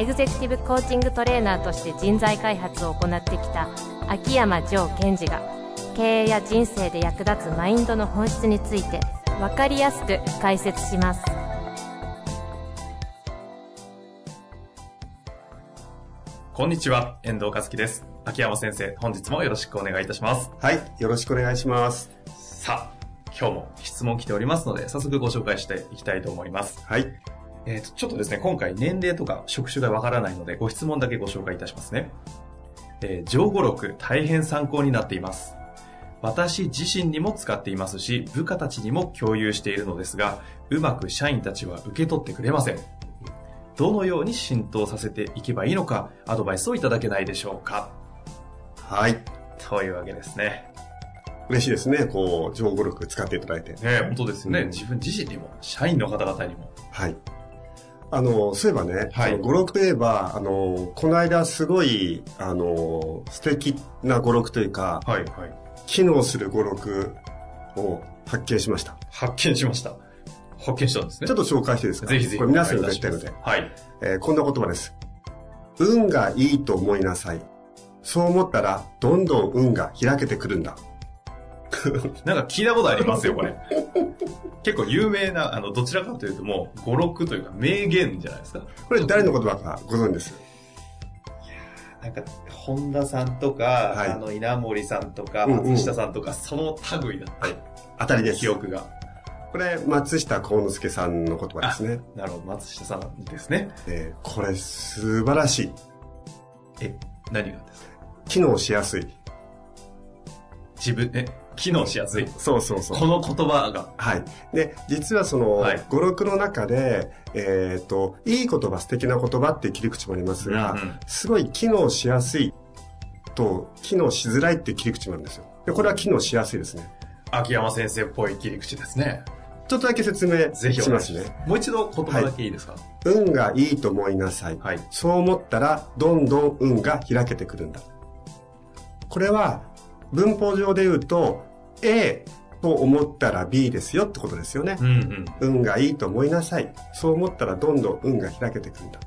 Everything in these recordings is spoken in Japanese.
エグゼクティブコーチングトレーナーとして人材開発を行ってきた秋山城賢治が経営や人生で役立つマインドの本質について分かりやすく解説しますこんにちは、遠藤和樹です。秋山先生、本日もよろしくお願いいたします。はい、よろしくお願いします。さあ、今日も質問来ておりますので、早速ご紹介していきたいと思います。はい、えっ、と、ちょっとですね、今回年齢とか職種がわからないので、ご質問だけご紹介いたしますね。えー、上語録、大変参考になっています。私自身にも使っていますし、部下たちにも共有しているのですが、うまく社員たちは受け取ってくれません。どのように浸透させていけばいいのか、アドバイスをいただけないでしょうか。はい。というわけですね。嬉しいですね。こう、情報力使っていただいて。ねえ本当ですよね、うん自分自身にも、社員の方々にも。はい。あの、そういえばね、はい語録といえば、あの、この間すごい、あの、素敵な語録というか、はい、はい。機能する語録を発見しました。発見しました。発見したんですね。ちょっと紹介していいですか？ぜひぜひ。これ皆さんに絶対のではい。えーこんな言葉です。運がいいと思いなさい。そう思ったら、どんどん運が開けてくるんだ。なんか聞いたことありますよ、これ。結構有名な、あの、どちらかというともう、語録というか名言じゃないですか。これ誰の言葉かご存知です？なんか、本田さんとか、はいあの、稲森さんとか、うんうん松下さんとか、その類だった、当たりです。記憶が。これ、松下幸之助さんの言葉ですね。なるほど、松下さんですね。えーこれ、素晴らしい。え、何がですか？機能しやすい。自分、え、機能しやすい。そうそうそう。この言葉が。はい。で、実はその、はい語録の中で、えっ、と、いい言葉、素敵な言葉っていう切り口もありますが、うんうんすごい機能しやすいと、機能しづらいっていう切り口もあるんですよ。で、これは機能しやすいですね。秋山先生っぽい切り口ですね。ちょっとだけ説明ぜひおしますね。もう一度言葉だけいいですか？運がいいと思いなさい。はい。そう思ったら、どんどん運が開けてくるんだ。これは、文法上で言うと、A と思ったら B ですよってことですよね。うんうん。運がいいと思いなさい。そう思ったらどんどん運が開けてくるんだ。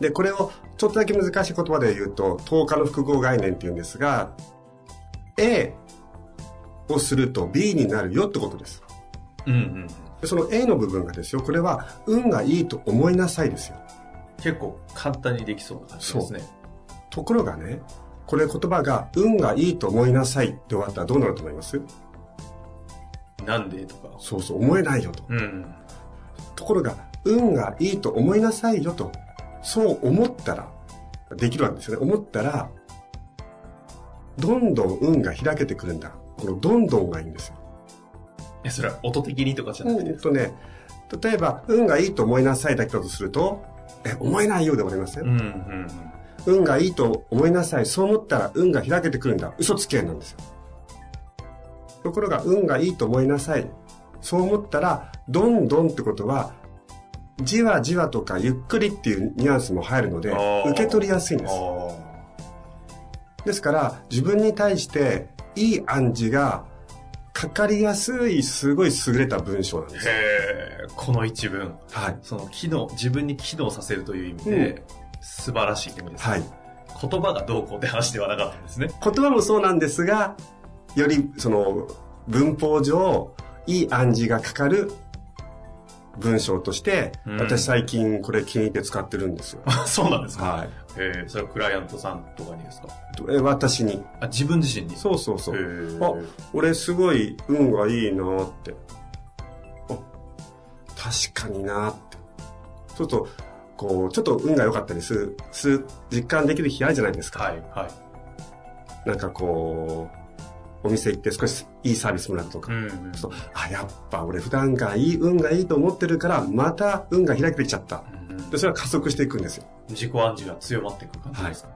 で、これをちょっとだけ難しい言葉で言うと、10日の複合概念って言うんですが、A をすると B になるよってことです。うんうん。でその A の部分がですよ、これは運がいいと思いなさいですよ。結構簡単にできそうな感じですね。ところがね、これ言葉が運がいいと思いなさいって終わったらどうなると思います？なんでとか。そうそう、思えないよと。うん。ところが、運がいいと思いなさいよと。そう思ったら、できるわけですよね。思ったら、どんどん運が開けてくるんだ。このどんどんがいいんですよ。え、それは音的にとかじゃなくてえっとね、例えば、運がいいと思いなさいだけだとすると、え、思えないようで終わりますね。うんうん運がいいと思いなさい。そう思ったら運が開けてくるんだ。嘘つけなんですよ。ところが、運がいいと思いなさい。そう思ったら、どんどんってことは、じわじわとかゆっくりっていうニュアンスも入るので受け取りやすいんです。あですから、自分に対して、いい暗示がかかりやすい、すごい優れた文章なんあ。ですよ。へえ、この一文。はい。その機能、自分に機能させるという意味で、素晴らしい意味です。はい。言葉がどうこうって話ではなかったんですね。言葉もそうなんですが、よりその文法上、いい暗示がかかる文章として、うん私最近これ気に入って使ってるんですよ。あ そうなんですか？はい。へえ、それはクライアントさんとかにですか？え私に。あ、自分自身に？そうそうそう。あ、俺すごい運がいいなって。あ、確かになって。そうすると、こう、ちょっと運が良かったりする、する、実感できる日あるじゃないですか。はい、はい。なんかこう、お店行って少しいいサービスもらうとか。うんうん。そうあ、やっぱ俺普段がいい、運がいいと思ってるから、また運が開けてきちゃった。うんうんで、それは加速していくんですよ。自己暗示が強まっていく感じですか、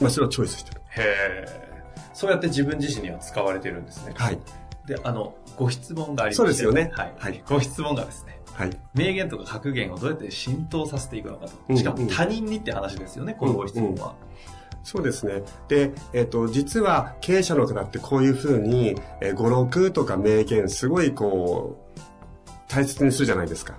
まあそれをチョイスしてる。へえ。そうやって自分自身には使われてるんですね。はい。で、あの、ご質問がありましてそうですよねはい。はいご質問がですね、はい。名言とか格言をどうやって浸透させていくのかと。うんしかも他人にって話ですよね、このご質問は。そうですね。で、えっ、と、実は経営者の方ってこういうふうに、えー語録とか名言、すごいこう、大切にするじゃないですか。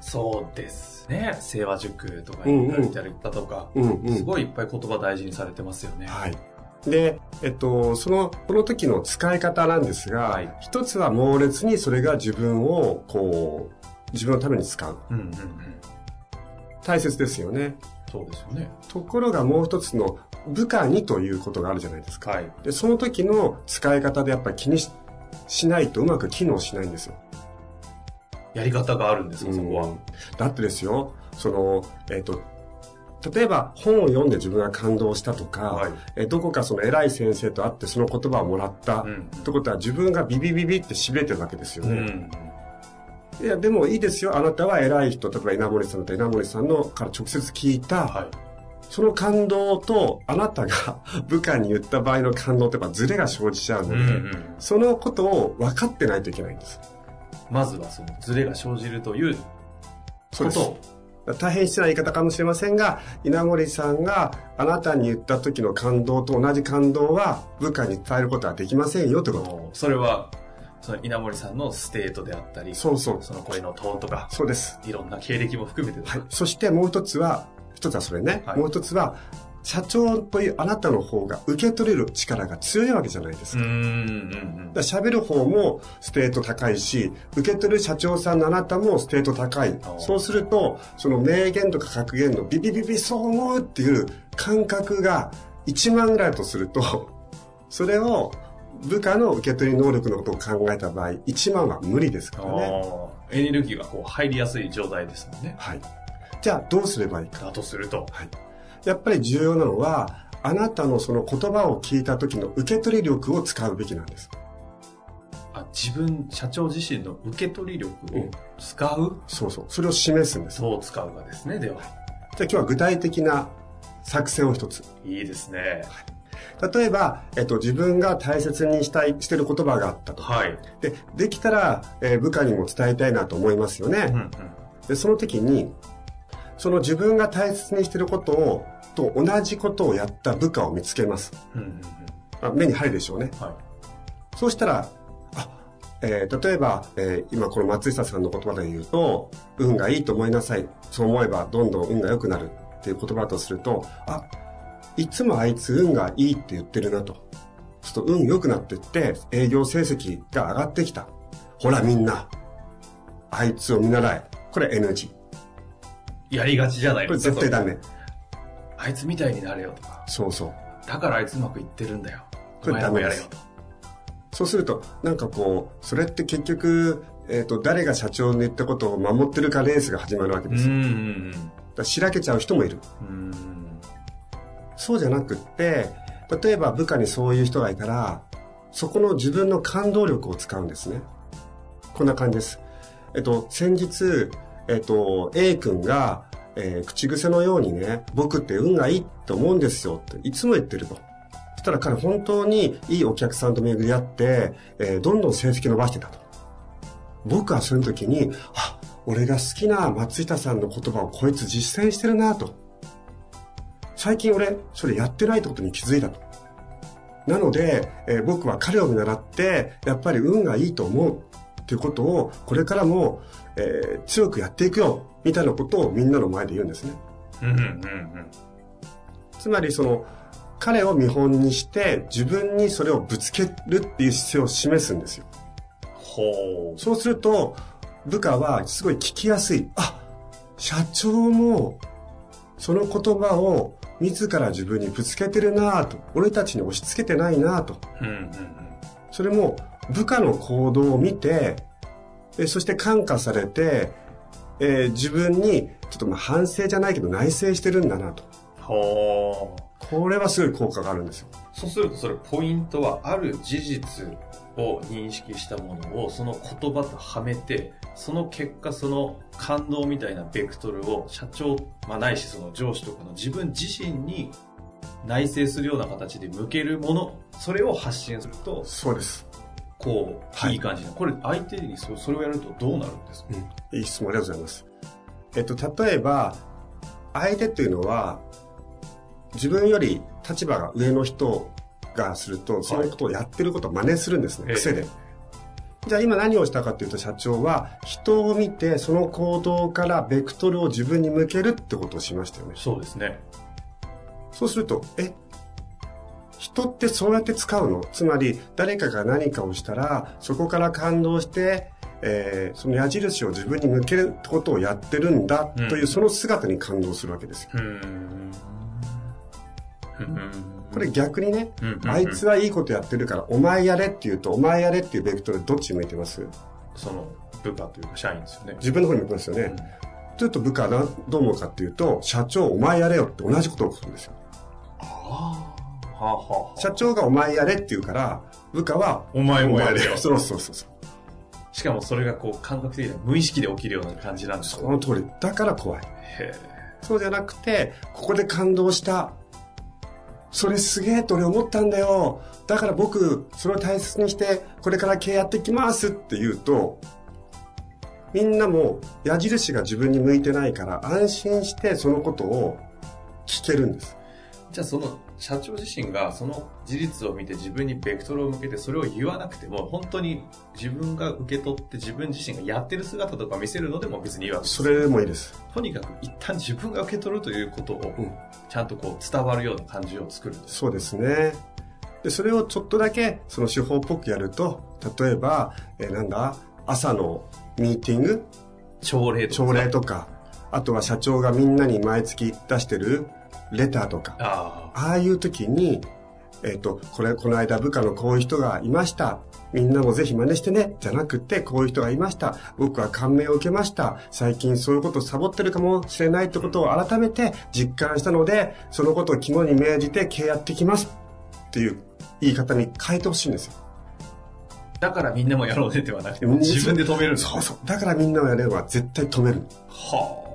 そうですね。清和塾とかに言われたりだとか、うんうん。すごいいっぱい言葉大事にされてますよね。はい。で、えっと、その、この時の使い方なんですが、はい一つは猛烈にそれが自分を、こう、自分のために使う。うんうんうん。大切ですよね。そうですよね。ところがもう一つの部下にということがあるじゃないですか。はい。で、その時の使い方でやっぱり気にししないとうまく機能しないんですよ。やり方があるんですか、そこはうん。だってですよ、その、えっ、と、例えば本を読んで自分が感動したとか、はいえどこかその偉い先生と会ってその言葉をもらった、うんってことは自分がビビビビって痺れてるわけですよね。うん。いや、でもいいですよ。あなたは偉い人、例えば稲森さんだったら稲森さんのから直接聞いた、はい。その感動とあなたが 部下に言った場合の感動ってやっぱズレが生じちゃうので、うんうん。そのことを分かってないといけないんです。まずはそのズレが生じるということを。大変失礼な言い方かもしれませんが、稲盛さんがあなたに言った時の感動と同じ感動は部下に伝えることはできませんよってこと。それは、その稲盛さんのステートであったり、そうそう。その声のトーンとか、そうです。いろんな経歴も含めてはい。そしてもう一つは、一つはそれね、はいもう一つは、社長というあなたの方が受け取れる力が強いわけじゃないですか。喋る方もステート高いし、受け取る社長さんのあなたもステート高いお。そうすると、その名言とか格言のビビビビそう思うっていう感覚が1万ぐらいだとすると、それを部下の受け取り能力のことを考えた場合、1万は無理ですからね。エネルギーがこう入りやすい状態ですもんね。はい。じゃあどうすればいいか。だとすると。はい。やっぱり重要なのは、あなたのその言葉を聞いた時の受け取り力を使うべきなんです。あ自分、社長自身の受け取り力を使う、そうそう。それを示すんです。そう使うかですね、では。じゃあ今日は具体的な作戦を一つ。いいですね。例えば、えっと、自分が大切にしたい、してる言葉があったと。はい。で、できたら、えー部下にも伝えたいなと思いますよね。うんうん。で、その時に、その自分が大切にしてることを、と同じことをやった部下を見つけます。うんうんうん。あ目に入るでしょうね。はい。そうしたら、あ、えー例えば、えー今この松下さんの言葉で言うと、運がいいと思いなさい。そう思えばどんどん運が良くなるっていう言葉だとすると、あ、いつもあいつ運がいいって言ってるなと。そうすると運良くなってって、営業成績が上がってきた。ほらみんな、あいつを見習え。これ NG。やりがちじゃないこれですか。絶対ダメ。あいつみたいになれよとか。そうそう。だからあいつうまくいってるんだよ。これダメですやれよと。そうすると、なんかこう、それって結局、えっ、と、誰が社長の言ったことを守ってるかレースが始まるわけですよ。うんうだしらけちゃう人もいる。うん。うん。そうじゃなくって、例えば部下にそういう人がいたら、そこの自分の感動力を使うんですね。こんな感じです。えっと、先日、えっと、A 君が、えー口癖のようにね、僕って運がいいって思うんですよっていつも言ってると。そしたら彼本当にいいお客さんと巡り合って、えーどんどん成績伸ばしてたと。僕はその時に、あ、俺が好きな松下さんの言葉をこいつ実践してるなと。最近俺、それやってないってことに気づいたと。なので、えー僕は彼を見習って、やっぱり運がいいと思うっていうことを、これからも、えー強くやっていくよ、みたいなことをみんなの前で言うんですね。うんうんうんつまりその、彼を見本にして、自分にそれをぶつけるっていう姿勢を示すんですよ。ほう。そうすると、部下はすごい聞きやすい。あ、社長も、その言葉を自ら自分にぶつけてるなぁと。俺たちに押し付けてないなぁと。うんうんうん。それも部下の行動を見て、えそして感化されて、えー自分にちょっとまあ反省じゃないけど内省してるんだなと。ほう。これはすごい効果があるんですよ。そうするとそれポイントはある事実を認識したものをその言葉とはめてその結果その感動みたいなベクトルを社長、まあ、ないしその上司とかの自分自身に内省するような形で向けるもの、それを発信すると、そうです。こう、はいいい感じな。これ、相手にそそれをやるとどうなるんですか？うん。いい質問ありがとうございます。えっと、例えば、相手というのは、自分より立場が上の人がすると、そのことをやってることを真似するんですね、ええ癖で。じゃあ今何をしたかというと、社長は人を見て、その行動からベクトルを自分に向けるってことをしましたよね。そうですね。そうすると、え、人ってそうやって使うの？つまり、誰かが何かをしたら、そこから感動して、えーその矢印を自分に向けることをやってるんだという、うんその姿に感動するわけですよ。これ逆にね、うんうんうんあいつはいいことやってるから、お前やれって言うと、お前やれっていうベクトルどっち向いてます？その、部下というか社員ですよね。自分の方に向くんですよね。ちょっと部下などう思うかっていうと、社長お前やれよって同じことをするんですよ。社長がお前やれって言うから、部下はお前もやれよ。そうそうそうそう。しかもそれがこう感覚的には無意識で起きるような感じなんですその通り。だから怖い。へそうじゃなくて、ここで感動した。それすげえと俺思ったんだよ。だから僕、それを大切にして、これから経営やっていきますって言うと、みんなも矢印が自分に向いてないから安心してそのことを聞けるんです。じゃあその社長自身がその事実を見て自分にベクトルを向けてそれを言わなくても本当に自分が受け取って自分自身がやってる姿とか見せるのでも別にいいわけです。それでもいいです。とにかく一旦自分が受け取るということをうん。ちゃんとこう伝わるような感じを作るんです。そうですね。で、それをちょっとだけその手法っぽくやると、例えば、えーなんだ、朝のミーティング？朝礼とか。朝礼とか、あとは社長がみんなに毎月出してるレターとか、あああいう時に、えっ、と、これ、この間部下のこういう人がいました。みんなもぜひ真似してね。じゃなくて、こういう人がいました。僕は感銘を受けました。最近そういうことをサボってるかもしれないってことを改めて実感したので、そのことを肝に銘じて経営やっていきます。っていう言い方に変えてほしいんですよ。あだからみんなもやろうねではなくて自分で止めるそうそう。だからみんなをやれば絶対止める。は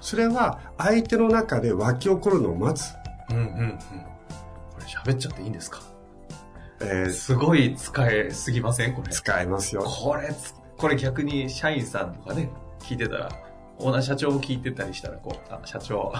それは相手の中で湧き起こるのを待つ。あうんうんうんこれ喋っちゃっていいんですか？えーすごい使えすぎません？これ使えますよ。これつ、これ逆に社員さんとかね、聞いてたら、オーナー社長も聞いてたりしたら、こう、あ、社長、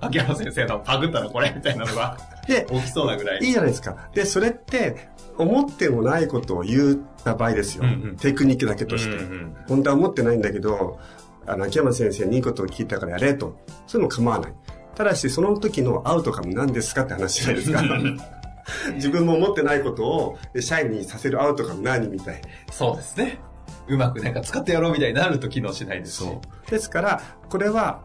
秋山先生のパグったのこれみたいなのが で、起きそうなぐらい。いいじゃないですか。で、それって、思ってもないことを言った場合ですよ。うんうんテクニックだけとして。うんうん本当は思ってないんだけど、あの、秋山先生にいいことを聞いたからやれと。そういうの構わない。ただし、その時のアウトカム何ですかって話じゃないですか。自分も思ってないことを社員にさせるアウトカム何みたい。そうですね。うまくなんか使ってやろうみたいになると機能しないですし。ですから、これは、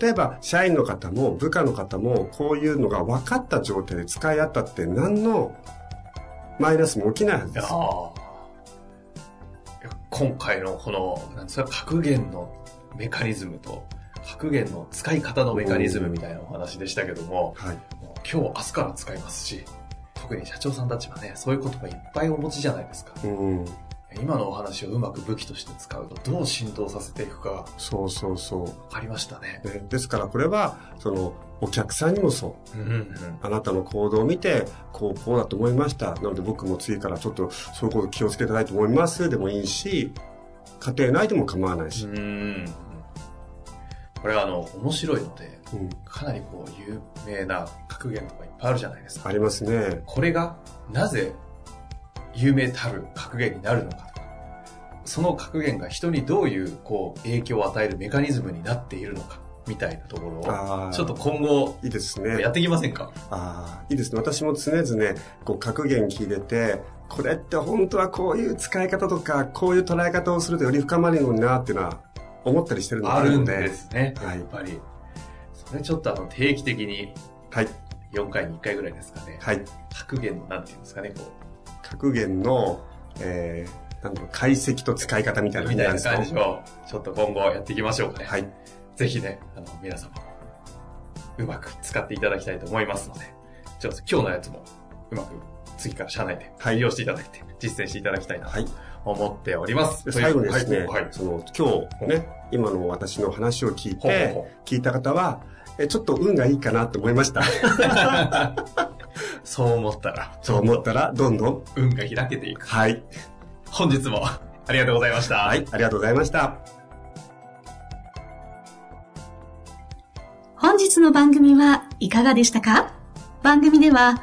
例えば、社員の方も部下の方も、こういうのが分かった状態で使い合ったって何のマイナスも起きないはずです。今回のこの、なんですか、格言のメカニズムと、格言の使い方のメカニズムみたいなお話でしたけども、はい。もう今日、明日から使いますし、特に社長さんたちはね、そういう言葉いっぱいお持ちじゃないですか。うん。今のお話をうまく武器として使うと、どう浸透させていくかがそうそうそう。分かりましたね。ね、ですからこれは、その、お客さんにもそう。うんうんあなたの行動を見て、こう、こうだと思いました。なので僕も次からちょっと、そういうこと気をつけたいと思います。でもいいし、家庭内でも構わないし。これはあの、面白いので、うん。かなりこう、有名な格言とかいっぱいあるじゃないですか。ありますね。これが、なぜ、有名たる格言になるのかとか、その格言が人にどういう、こう、影響を与えるメカニズムになっているのか、みたいなところを。ちょっと今後、いいですね。やっていきませんか？ああ、いいですね。私も常々、こう、格言聞いてて、これって本当はこういう使い方とか、こういう捉え方をするとより深まるのになっていうのは、思ったりしてるのがあるんで。ですね。はいやっぱり。それちょっとあの、定期的にはい。4回に1回ぐらいですかね。はい。格言の、なんていうんですかね、こ格言の、えー、なんだろう、解析と使い方みたいなう、みたいなですか？感じを、ちょっと今後やっていきましょうかね。はい。ぜひね、あの、皆様も、うまく使っていただきたいと思いますので、ちょっと今日のやつも、うまく次から社内ではい利用していただいて、実践していただきたいなとはい。思っております。で最後にですね、はい。はいその、今日ね、今の私の話を聞いて聞いた方は、えちょっと運がいいかなと思いました。そう思ったら、そう思ったら、どんどん。運が開けていく。はい。本日もありがとうございました。はい、ありがとうございました。本日の番組はいかがでしたか？番組では